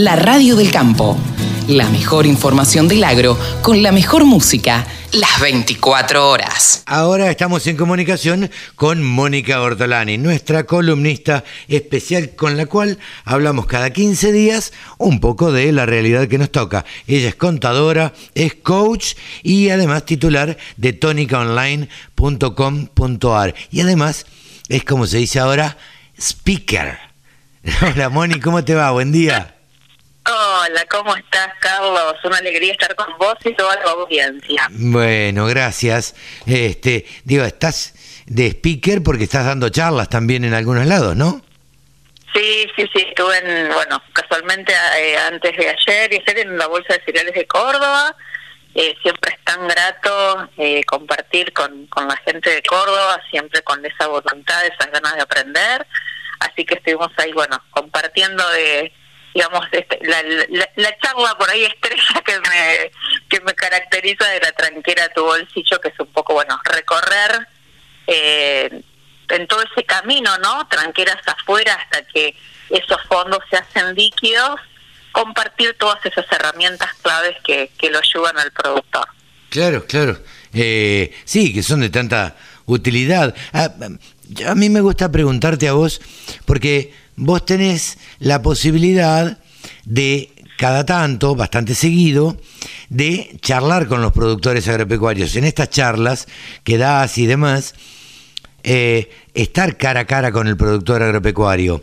La radio del campo. La mejor información del agro con la mejor música las 24 horas. Ahora estamos en comunicación con Mónica Ortolani, nuestra columnista especial con la cual hablamos cada 15 días un poco de la realidad que nos toca. Ella es contadora, es coach y además titular de tonicaonline.com.ar y además es como se dice ahora, speaker. Hola Moni, ¿cómo te va? Buen día. Hola, ¿cómo estás, Carlos? Una alegría estar con vos y toda la audiencia. Bueno, gracias. Este, digo, estás de speaker porque estás dando charlas también en algunos lados, ¿no? Sí, sí, sí, estuve en, bueno, casualmente eh, antes de ayer y ayer en la Bolsa de Cereales de Córdoba. Eh, siempre es tan grato eh, compartir con, con la gente de Córdoba, siempre con esa voluntad, esas ganas de aprender. Así que estuvimos ahí, bueno, compartiendo de digamos, este, la, la, charla por ahí estrella que me, que me caracteriza de la tranquera tu bolsillo, que es un poco, bueno, recorrer eh, en todo ese camino, ¿no? Tranqueras afuera hasta que esos fondos se hacen líquidos, compartir todas esas herramientas claves que, que lo ayudan al productor. Claro, claro. Eh, sí, que son de tanta utilidad. Ah, a mí me gusta preguntarte a vos, porque vos tenés la posibilidad de cada tanto, bastante seguido, de charlar con los productores agropecuarios. En estas charlas que das y demás, eh, estar cara a cara con el productor agropecuario.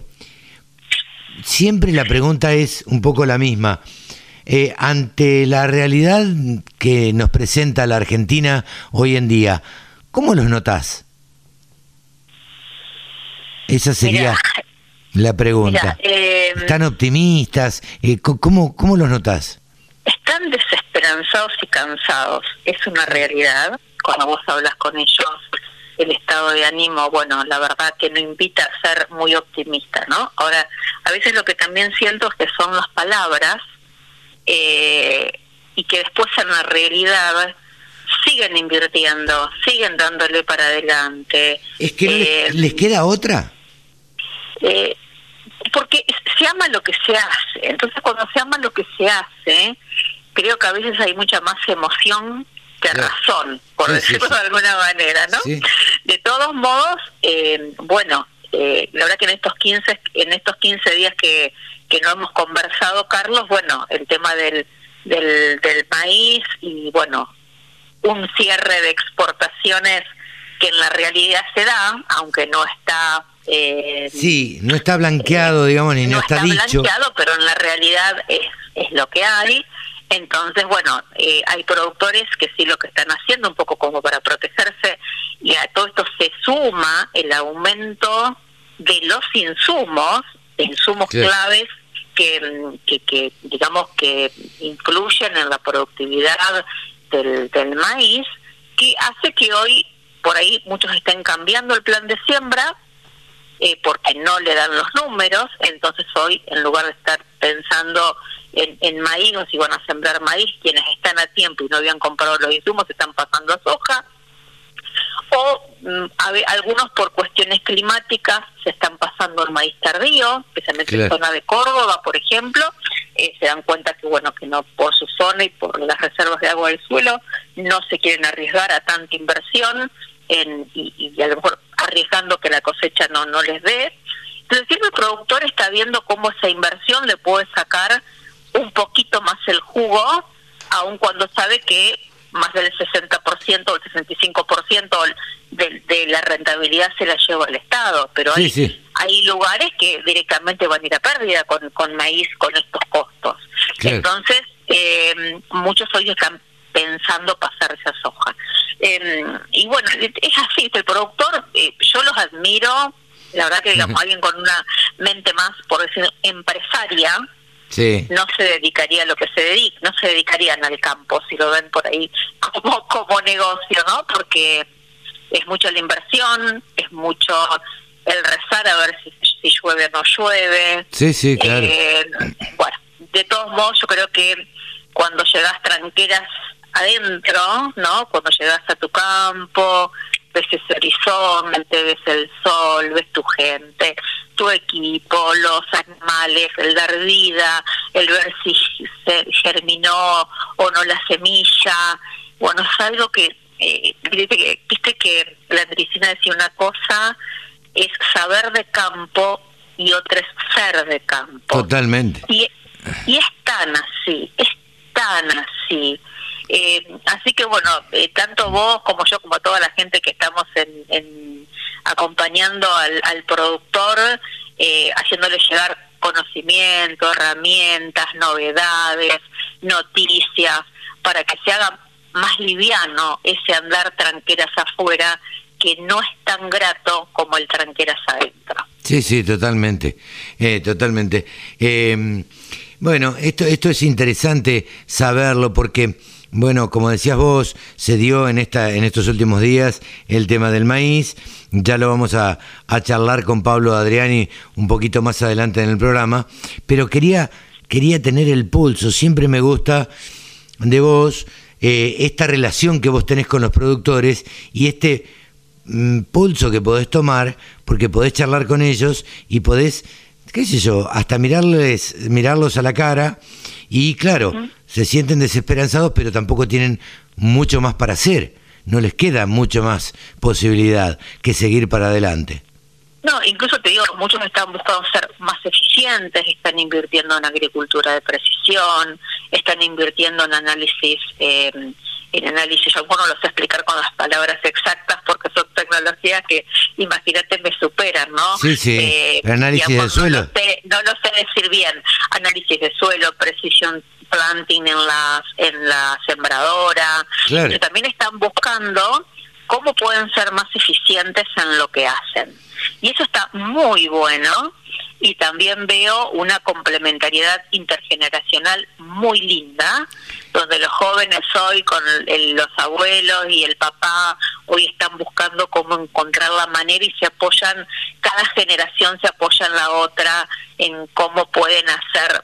Siempre la pregunta es un poco la misma. Eh, ante la realidad que nos presenta la Argentina hoy en día, ¿cómo los notás? Esa sería la pregunta. Eh, ¿Están optimistas? Eh, ¿cómo, ¿Cómo los notas? Están desesperanzados y cansados. Es una realidad. Cuando vos hablas con ellos, el estado de ánimo, bueno, la verdad que no invita a ser muy optimista, ¿no? Ahora, a veces lo que también siento es que son las palabras eh, y que después en la realidad siguen invirtiendo, siguen dándole para adelante. ¿Es que les, queda otra? Eh, porque se ama lo que se hace. Entonces, cuando se ama lo que se hace, creo que a veces hay mucha más emoción que razón, por decirlo de alguna manera, ¿no? De todos modos, eh, bueno, eh, la verdad que en estos 15 en estos 15 días que que no hemos conversado, Carlos, bueno, el tema del del, del maíz y bueno, un cierre de exportaciones que en la realidad se da, aunque no está eh, sí, no está blanqueado, digamos, ni no, está, dicho. blanqueado, pero en la realidad es, es lo que hay. Entonces, bueno, eh, hay productores que sí lo que están haciendo un poco como para protegerse y a todo esto se suma el aumento de los insumos, insumos claves que, que, que, digamos que influyen en la productividad del, del maíz, que hace que hoy por ahí muchos estén cambiando el plan de siembra eh, porque no le dan los números, entonces hoy en lugar de estar pensando en, en maíz o si van a sembrar maíz, quienes están a tiempo y no habían comprado los insumos están pasando a soja, o mm, algunos por cuestiones climáticas se están pasando al maíz tardío, especialmente en en zona de Córdoba, por ejemplo, eh, se dan cuenta que bueno que no por su zona y por las reservas de agua del suelo no se quieren arriesgar a tanta inversión en, y, y a lo mejor arriesgando que la cosecha no, no les dé. Entonces el productor está viendo cómo esa inversión le puede sacar un poquito más el jugo, aun cuando sabe que más del 60% o el 65% de, de la rentabilidad se la lleva el Estado, pero hay, hay lugares que directamente van a ir a pérdida con, con maíz con estos costos. Entonces, eh, muchos hoy están pensando pasar. Eh, y bueno, es así, el productor, eh, yo los admiro, la verdad que digamos, alguien con una mente más, por decir, empresaria, no se dedicaría a lo que se dedica, no se dedicarían al campo, si lo ven por ahí como, como negocio, ¿no? Porque es mucho la inversión, es mucho el rezar a ver si, si llueve o no llueve. Sí, sí, claro. Eh, bueno, de todos modos, yo creo que cuando llegas tranqueras adentro, ¿no? Cuando llegas a tu campo, ves ese horizonte, ves el sol, ves tu gente, tu equipo, los animales, el dar vida, el ver si se germinó o no la semilla. Bueno, es algo que, eh, viste que la medicina decía una cosa, es saber de campo y otra es ser de campo. Totalmente. Y, y es tan así, es tan así. Eh, así que bueno, eh, tanto vos como yo, como toda la gente que estamos en, acompañando al, productor, eh, haciéndole llegar conocimiento, herramientas, novedades, noticias, para que se haga más liviano ese andar tranqueras afuera que no es tan grato como el tranqueras adentro. Sí, sí, totalmente, totalmente. bueno, esto, esto es interesante saberlo porque bueno, como decías vos, se dio en, esta, en estos últimos días el tema del maíz. Ya lo vamos a, charlar con Pablo Adriani un poquito más adelante en el programa. Pero quería, quería tener el pulso. Siempre me gusta de vos eh, esta relación que vos tenés con los productores y este mm, pulso que podés tomar, porque podés charlar con ellos y podés, qué sé yo, hasta mirarles, mirarlos a la cara. Y claro, se sienten desesperanzados, pero tampoco tienen mucho más para hacer. No les queda mucho más posibilidad que seguir para adelante. No, incluso te digo, muchos están buscando ser más eficientes, están invirtiendo en agricultura de precisión, están invirtiendo en análisis, eh, en análisis, yo no lo sé explicar con las palabras exactas porque son tecnologías que, imagínate, me superan, ¿no? Sí, sí, eh, análisis de suelo. No lo, sé, decir bien, análisis de suelo, precisión planting en la, en la sembradora, que también están buscando cómo pueden ser más eficientes en lo que hacen. Y eso está muy bueno. Y también veo una complementariedad intergeneracional muy linda, donde los jóvenes hoy con los abuelos y el papá hoy están buscando cómo encontrar la manera y se apoyan, cada generación se apoya en la otra en cómo pueden hacer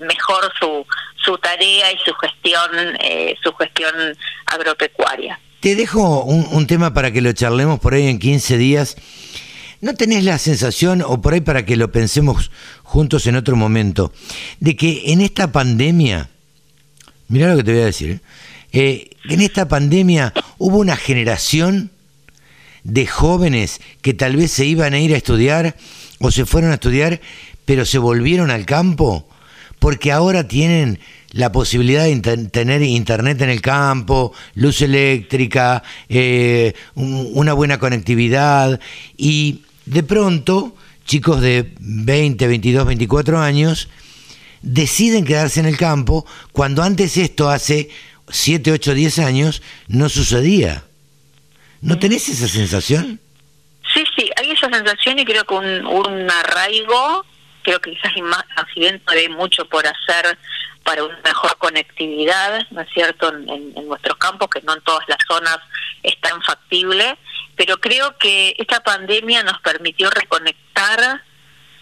mejor su, su tarea y su gestión, eh, su gestión agropecuaria. Te dejo un, tema para que lo charlemos por ahí en 15 días. ¿No tenés la sensación, o por ahí para que lo pensemos juntos en otro momento, de que en esta pandemia, mira lo que te voy a decir, ¿eh? Eh, en esta pandemia hubo una generación de jóvenes que tal vez se iban a ir a estudiar o se fueron a estudiar, pero se volvieron al campo porque ahora tienen la posibilidad de tener internet en el campo, luz eléctrica, eh, una buena conectividad y de pronto chicos de 20, 22, 24 años deciden quedarse en el campo cuando antes esto hace 7, 8, 10 años no sucedía. ¿No tenés esa sensación? Sí, sí, hay esa sensación y creo que un, un arraigo creo que quizás accidente hay mucho por hacer para una mejor conectividad, ¿no es cierto?, en, nuestros campos, que no en todas las zonas es tan factible, pero creo que esta pandemia nos permitió reconectar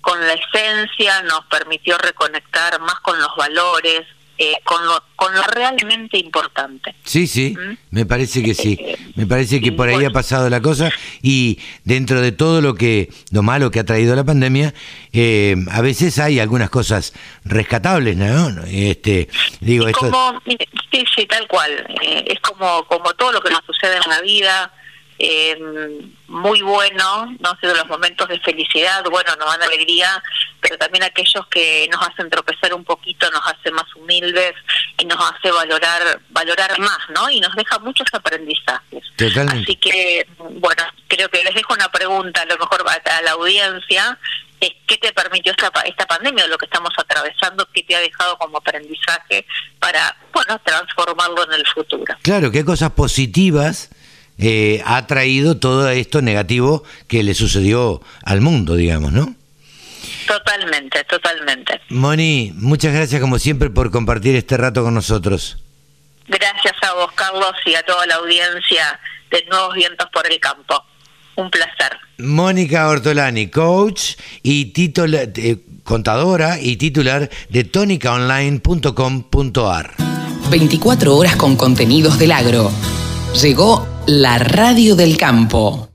con la esencia, nos permitió reconectar más con los valores, eh, con, lo, con lo realmente importante. Sí, sí, ¿Mm? me parece que sí. Eh, me parece que por ahí ha pasado la cosa y dentro de todo lo que lo malo que ha traído la pandemia, eh, a veces hay algunas cosas rescatables, ¿no? Este, digo, esto... sí, sí, tal cual. es como como todo lo que nos sucede en la vida eh, muy bueno, no sé, de los momentos de felicidad, bueno, nos dan alegría, pero también aquellos que nos hacen tropezar un poquito, nos hace más humildes y nos hace valorar valorar más, ¿no? Y nos deja muchos aprendizajes. Así que, bueno, creo que les dejo una pregunta, a lo mejor a la audiencia, es qué te permitió esta, esta pandemia, lo que estamos atravesando, qué te ha dejado como aprendizaje para, bueno, transformarlo en el futuro. Claro, qué cosas positivas eh, ha traído todo esto negativo que le sucedió al mundo, digamos, ¿no? Totalmente, totalmente. Moni, muchas gracias como siempre por compartir este rato con nosotros. Gracias a vos, Carlos, y a toda la audiencia de Nuevos Vientos por el Campo. Un placer. Mónica Ortolani, coach y eh, contadora y titular de tonicaonline.com.ar. 24 horas con contenidos del agro. Llegó la radio del campo.